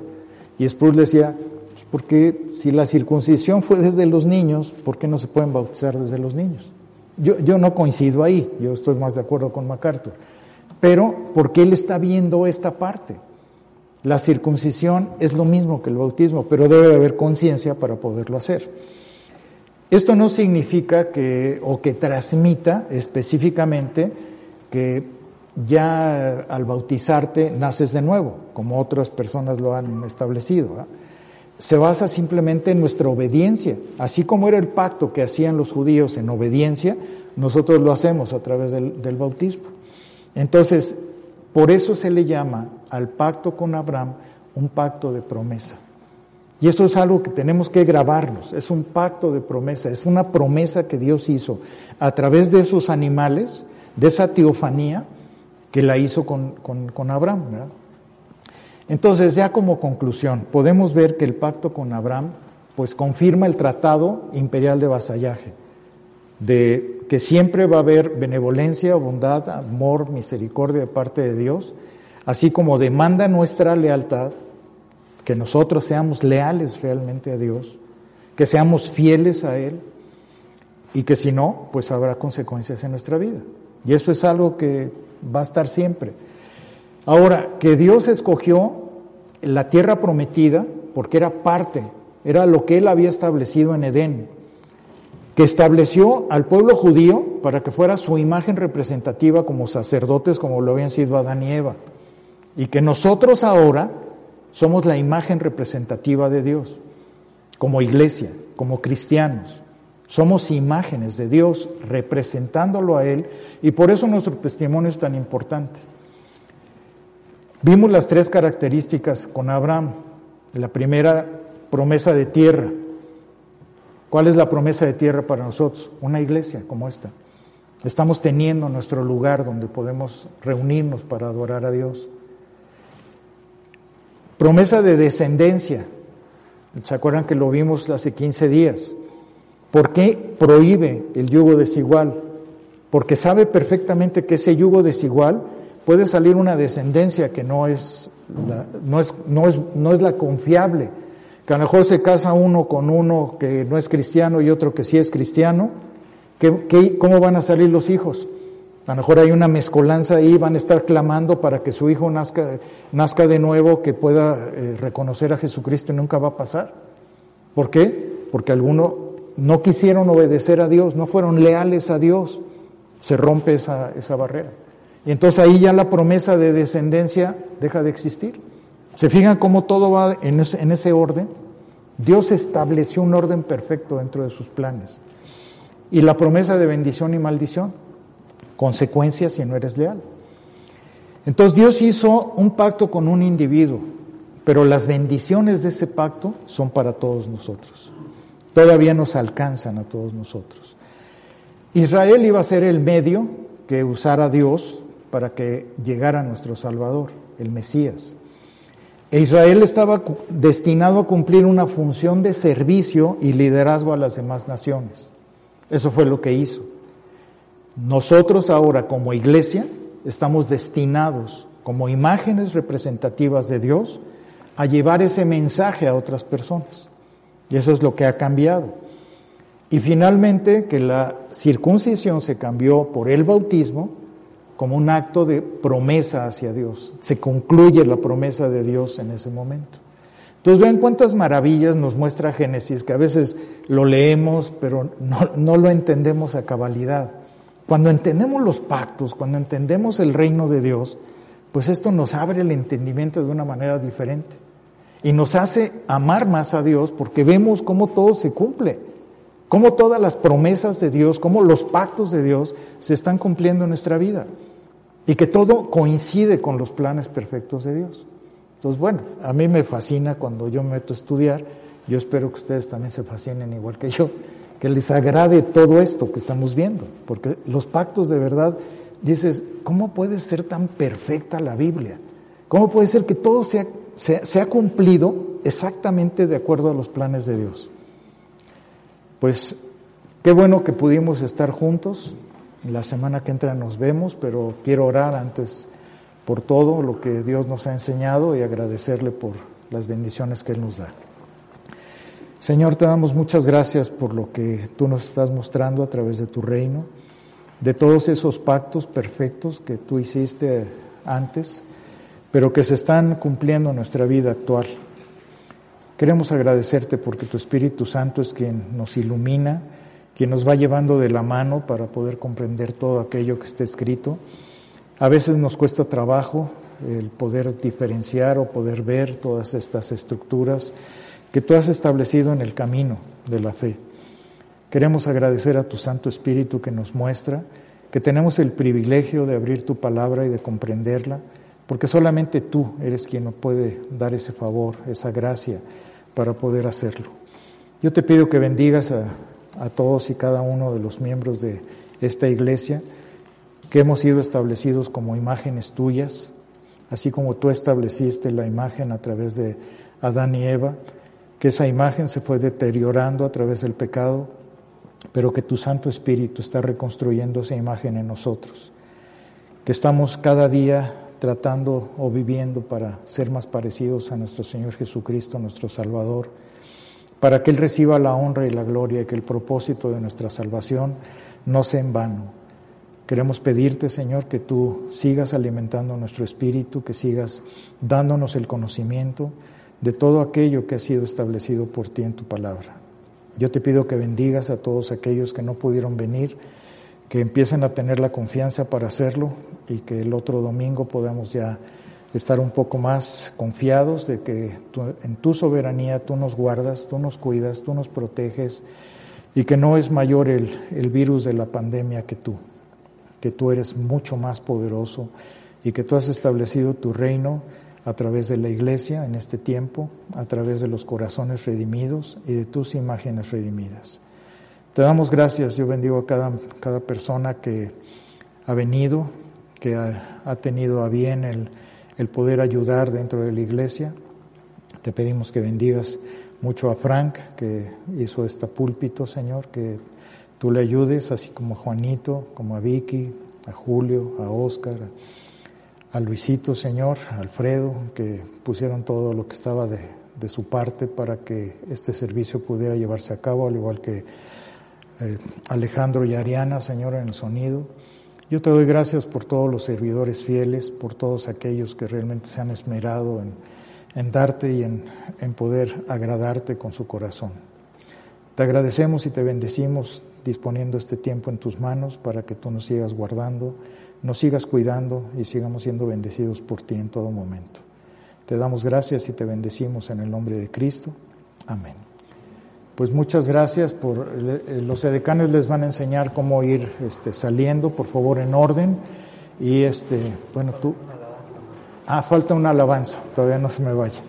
Y Sproul decía, pues porque si la circuncisión fue desde los niños, ¿por qué no se pueden bautizar desde los niños? Yo, yo no coincido ahí, yo estoy más de acuerdo con MacArthur. Pero porque él está viendo esta parte. La circuncisión es lo mismo que el bautismo, pero debe haber conciencia para poderlo hacer. Esto no significa que, o que transmita específicamente que ya al bautizarte naces de nuevo, como otras personas lo han establecido. Se basa simplemente en nuestra obediencia. Así como era el pacto que hacían los judíos en obediencia, nosotros lo hacemos a través del, bautismo. Entonces, por eso se le llama al pacto con Abraham un pacto de promesa. Y esto es algo que tenemos que grabarnos, es un pacto de promesa, es una promesa que Dios hizo a través de esos animales, de esa teofanía, que la hizo con, con, Abraham. Entonces, ya como conclusión, podemos ver que el pacto con Abraham pues confirma el tratado imperial de vasallaje, de que siempre va a haber benevolencia, bondad, amor, misericordia de parte de Dios, así como demanda nuestra lealtad, que nosotros seamos leales realmente a Dios, que seamos fieles a Él y que si no, pues habrá consecuencias en nuestra vida. Y eso es algo que va a estar siempre. Ahora, que Dios escogió la tierra prometida porque era parte, era lo que Él había establecido en Edén, que estableció al pueblo judío para que fuera su imagen representativa como sacerdotes, como lo habían sido Adán y Eva, y que nosotros ahora somos la imagen representativa de Dios, como iglesia, como cristianos. Somos imágenes de Dios representándolo a Él y por eso nuestro testimonio es tan importante. Vimos las tres características con Abraham. La primera, promesa de tierra. ¿Cuál es la promesa de tierra para nosotros? Una iglesia como esta. Estamos teniendo nuestro lugar donde podemos reunirnos para adorar a Dios. Promesa de descendencia. ¿Se acuerdan que lo vimos hace 15 días? ¿Por qué prohíbe el yugo desigual? Porque sabe perfectamente que ese yugo desigual puede salir una descendencia que no es la, no es, no es, no es la confiable. Que a lo mejor se casa uno con uno que no es cristiano y otro que sí es cristiano. ¿Qué, cómo van a salir los hijos? A lo mejor hay una mezcolanza ahí, van a estar clamando para que su hijo nazca, nazca de nuevo, que pueda eh, reconocer a Jesucristo y nunca va a pasar. ¿Por qué? Porque algunos no quisieron obedecer a Dios, no fueron leales a Dios. Se rompe esa, esa barrera. Y entonces ahí ya la promesa de descendencia deja de existir. ¿Se fijan cómo todo va en en ese orden? Dios estableció un orden perfecto dentro de sus planes. Y la promesa de bendición y maldición consecuencias si no eres leal. Entonces Dios hizo un pacto con un individuo, pero las bendiciones de ese pacto son para todos nosotros. Todavía nos alcanzan a todos nosotros. Israel iba a ser el medio que usara Dios para que llegara nuestro Salvador, el Mesías. E Israel estaba destinado a cumplir una función de servicio y liderazgo a las demás naciones. Eso fue lo que hizo. Nosotros ahora como iglesia estamos destinados como imágenes representativas de Dios a llevar ese mensaje a otras personas. Y eso es lo que ha cambiado. Y finalmente que la circuncisión se cambió por el bautismo como un acto de promesa hacia Dios. Se concluye la promesa de Dios en ese momento. Entonces vean cuántas maravillas nos muestra Génesis, que a veces lo leemos, pero no, no lo entendemos a cabalidad. Cuando entendemos los pactos, cuando entendemos el reino de Dios, pues esto nos abre el entendimiento de una manera diferente. Y nos hace amar más a Dios porque vemos cómo todo se cumple, cómo todas las promesas de Dios, cómo los pactos de Dios se están cumpliendo en nuestra vida y que todo coincide con los planes perfectos de Dios. Entonces, bueno, a mí me fascina cuando yo me meto a estudiar, yo espero que ustedes también se fascinen igual que yo, que les agrade todo esto que estamos viendo, porque los pactos de verdad, dices, ¿cómo puede ser tan perfecta la Biblia? ¿Cómo puede ser que todo se, se ha cumplido exactamente de acuerdo a los planes de Dios? Pues qué bueno que pudimos estar juntos. La semana que entra nos vemos, pero quiero orar antes por todo lo que Dios nos ha enseñado y agradecerle por las bendiciones que Él nos da. Señor, te damos muchas gracias por lo que tú nos estás mostrando a través de tu reino, de todos esos pactos perfectos que tú hiciste antes, pero que se están cumpliendo en nuestra vida actual. Queremos agradecerte porque tu Espíritu Santo es quien nos ilumina, quien nos va llevando de la mano para poder comprender todo aquello que está escrito. A veces nos cuesta trabajo el poder diferenciar o poder ver todas estas estructuras que tú has establecido en el camino de la fe. Queremos agradecer a tu Santo Espíritu que nos muestra que tenemos el privilegio de abrir tu palabra y de comprenderla, porque solamente tú eres quien nos puede dar ese favor, esa gracia para poder hacerlo. Yo te pido que bendigas a, a todos y cada uno de los miembros de esta iglesia, que hemos sido establecidos como imágenes tuyas, así como tú estableciste la imagen a través de Adán y Eva, que esa imagen se fue deteriorando a través del pecado, pero que tu Santo Espíritu está reconstruyendo esa imagen en nosotros, que estamos cada día tratando o viviendo para ser más parecidos a nuestro Señor Jesucristo, nuestro Salvador, para que Él reciba la honra y la gloria y que el propósito de nuestra salvación no sea en vano. Queremos pedirte, Señor, que tú sigas alimentando nuestro espíritu, que sigas dándonos el conocimiento, de todo aquello que ha sido establecido por ti en tu palabra. Yo te pido que bendigas a todos aquellos que no pudieron venir, que empiecen a tener la confianza para hacerlo y que el otro domingo podamos ya estar un poco más confiados de que en tu soberanía tú nos guardas, tú nos cuidas, tú nos proteges y que no es mayor el, el virus de la pandemia que tú, que tú eres mucho más poderoso y que tú has establecido tu reino a través de la iglesia en este tiempo, a través de los corazones redimidos y de tus imágenes redimidas. Te damos gracias, yo bendigo a cada, cada persona que ha venido, que ha, tenido a bien el, el poder ayudar dentro de la iglesia. Te pedimos que bendigas mucho a Frank, que hizo este púlpito, Señor, que tú le ayudes, así como a Juanito, como a Vicky, a Julio, a Oscar, a Luisito, Señor, Alfredo, que pusieron todo lo que estaba de, de, su parte para que este servicio pudiera llevarse a cabo, al igual que eh, Alejandro y Ariana, Señor, en el sonido. Yo te doy gracias por todos los servidores fieles, por todos aquellos que realmente se han esmerado en, en darte y en, en poder agradarte con su corazón. Te agradecemos y te bendecimos disponiendo este tiempo en tus manos para que tú nos sigas guardando nos sigas cuidando y sigamos siendo bendecidos por ti en todo momento. Te damos gracias y te bendecimos en el nombre de Cristo. Amén. Pues muchas gracias por eh, los edecanes les van a enseñar cómo ir este, saliendo, por favor, en orden. Y este, bueno, tú. Ah, falta una alabanza, todavía no se me vaya.